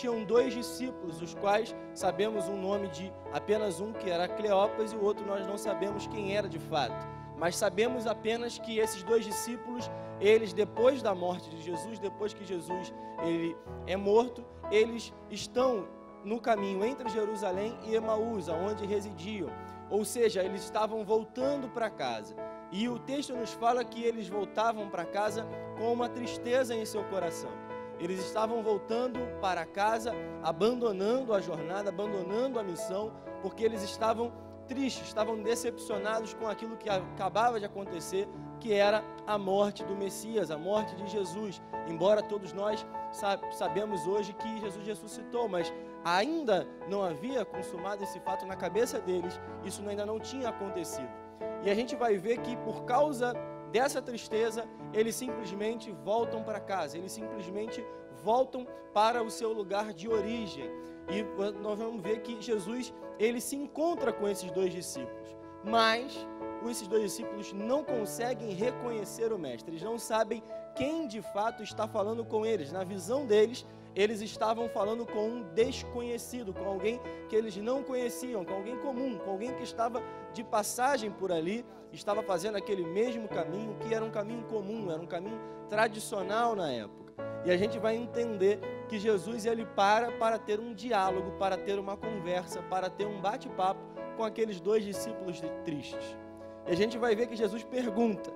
existiam dois discípulos, os quais sabemos um nome de apenas um, que era Cleopas, e o outro nós não sabemos quem era de fato. Mas sabemos apenas que esses dois discípulos, eles depois da morte de Jesus, depois que Jesus ele é morto, eles estão no caminho entre Jerusalém e Emaús, onde residiam. Ou seja, eles estavam voltando para casa. E o texto nos fala que eles voltavam para casa com uma tristeza em seu coração. Eles estavam voltando para casa, abandonando a jornada, abandonando a missão, porque eles estavam tristes, estavam decepcionados com aquilo que acabava de acontecer, que era a morte do Messias, a morte de Jesus. Embora todos nós sabemos hoje que Jesus ressuscitou, mas ainda não havia consumado esse fato na cabeça deles, isso ainda não tinha acontecido. E a gente vai ver que por causa dessa tristeza, eles simplesmente voltam para casa, eles simplesmente voltam para o seu lugar de origem. E nós vamos ver que Jesus, ele se encontra com esses dois discípulos, mas esses dois discípulos não conseguem reconhecer o mestre, eles não sabem quem de fato está falando com eles. Na visão deles, eles estavam falando com um desconhecido, com alguém que eles não conheciam, com alguém comum, com alguém que estava de passagem por ali, estava fazendo aquele mesmo caminho, que era um caminho comum, era um caminho tradicional na época. E a gente vai entender que Jesus ele para para ter um diálogo, para ter uma conversa, para ter um bate-papo com aqueles dois discípulos tristes. E a gente vai ver que Jesus pergunta: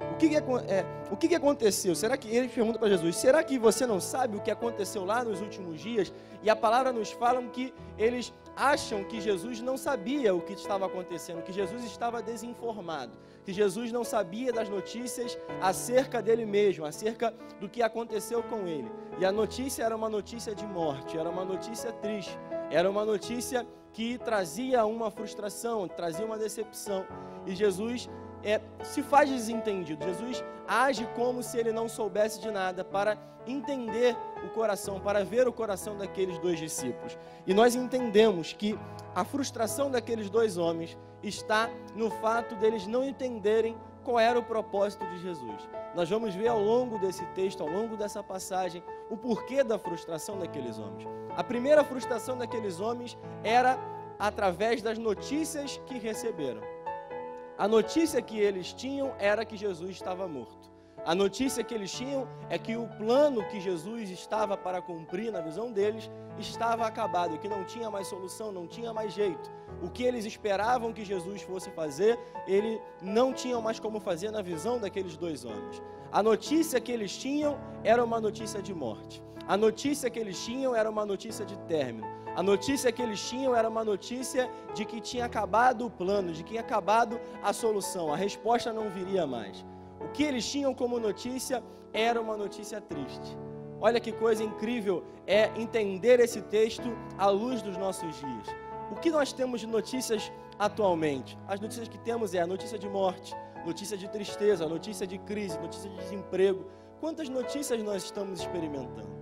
o que, que, é, o que, que aconteceu? Será que ele pergunta para Jesus: será que você não sabe o que aconteceu lá nos últimos dias? E a palavra nos fala que eles acham que Jesus não sabia o que estava acontecendo, que Jesus estava desinformado, que Jesus não sabia das notícias acerca dele mesmo, acerca do que aconteceu com ele. E a notícia era uma notícia de morte, era uma notícia triste, era uma notícia que trazia uma frustração, trazia uma decepção. E Jesus é, se faz desentendido. Jesus age como se ele não soubesse de nada para entender o coração, para ver o coração daqueles dois discípulos. E nós entendemos que a frustração daqueles dois homens está no fato deles não entenderem qual era o propósito de Jesus. Nós vamos ver ao longo desse texto, ao longo dessa passagem, o porquê da frustração daqueles homens. A primeira frustração daqueles homens era através das notícias que receberam. A notícia que eles tinham era que Jesus estava morto. A notícia que eles tinham é que o plano que Jesus estava para cumprir, na visão deles, estava acabado, que não tinha mais solução, não tinha mais jeito. O que eles esperavam que Jesus fosse fazer, ele não tinha mais como fazer na visão daqueles dois homens. A notícia que eles tinham era uma notícia de morte. A notícia que eles tinham era uma notícia de término. A notícia que eles tinham era uma notícia de que tinha acabado o plano, de que tinha acabado a solução, a resposta não viria mais. O que eles tinham como notícia era uma notícia triste. Olha que coisa incrível é entender esse texto à luz dos nossos dias. O que nós temos de notícias atualmente? As notícias que temos é a notícia de morte, notícia de tristeza, notícia de crise, notícia de desemprego. Quantas notícias nós estamos experimentando?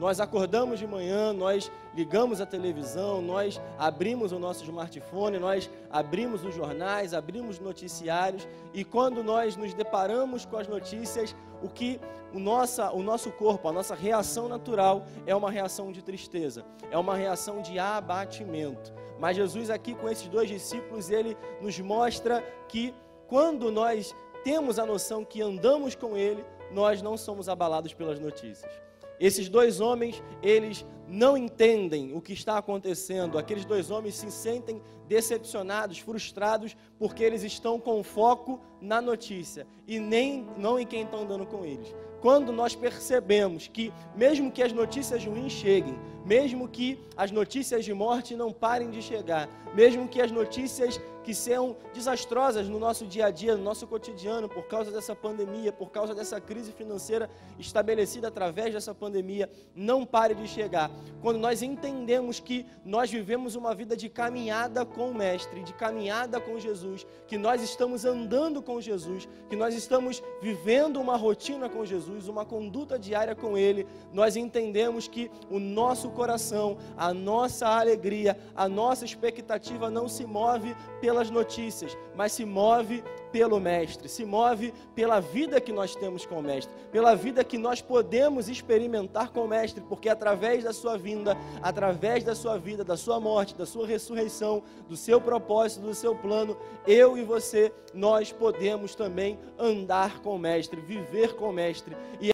Nós acordamos de manhã, nós ligamos a televisão, nós abrimos o nosso smartphone, nós abrimos os jornais, abrimos noticiários e quando nós nos deparamos com as notícias, o que o, nossa, o nosso corpo, a nossa reação natural é uma reação de tristeza, é uma reação de abatimento. Mas Jesus aqui com esses dois discípulos, ele nos mostra que quando nós temos a noção que andamos com ele, nós não somos abalados pelas notícias. Esses dois homens, eles não entendem o que está acontecendo. Aqueles dois homens se sentem decepcionados, frustrados, porque eles estão com foco na notícia e nem não em quem está andando com eles. Quando nós percebemos que, mesmo que as notícias ruins cheguem, mesmo que as notícias de morte não parem de chegar, mesmo que as notícias que sejam desastrosas no nosso dia a dia, no nosso cotidiano, por causa dessa pandemia, por causa dessa crise financeira estabelecida através dessa pandemia, não pare de chegar. Quando nós entendemos que nós vivemos uma vida de caminhada com o Mestre, de caminhada com Jesus, que nós estamos andando com Jesus, que nós estamos vivendo uma rotina com Jesus, uma conduta diária com Ele, nós entendemos que o nosso coração, a nossa alegria, a nossa expectativa não se move pela pelas notícias, mas se move pelo Mestre, se move pela vida que nós temos com o Mestre, pela vida que nós podemos experimentar com o Mestre, porque através da sua vinda, através da sua vida, da sua morte, da sua ressurreição, do seu propósito, do seu plano, eu e você, nós podemos também andar com o Mestre, viver com o Mestre. E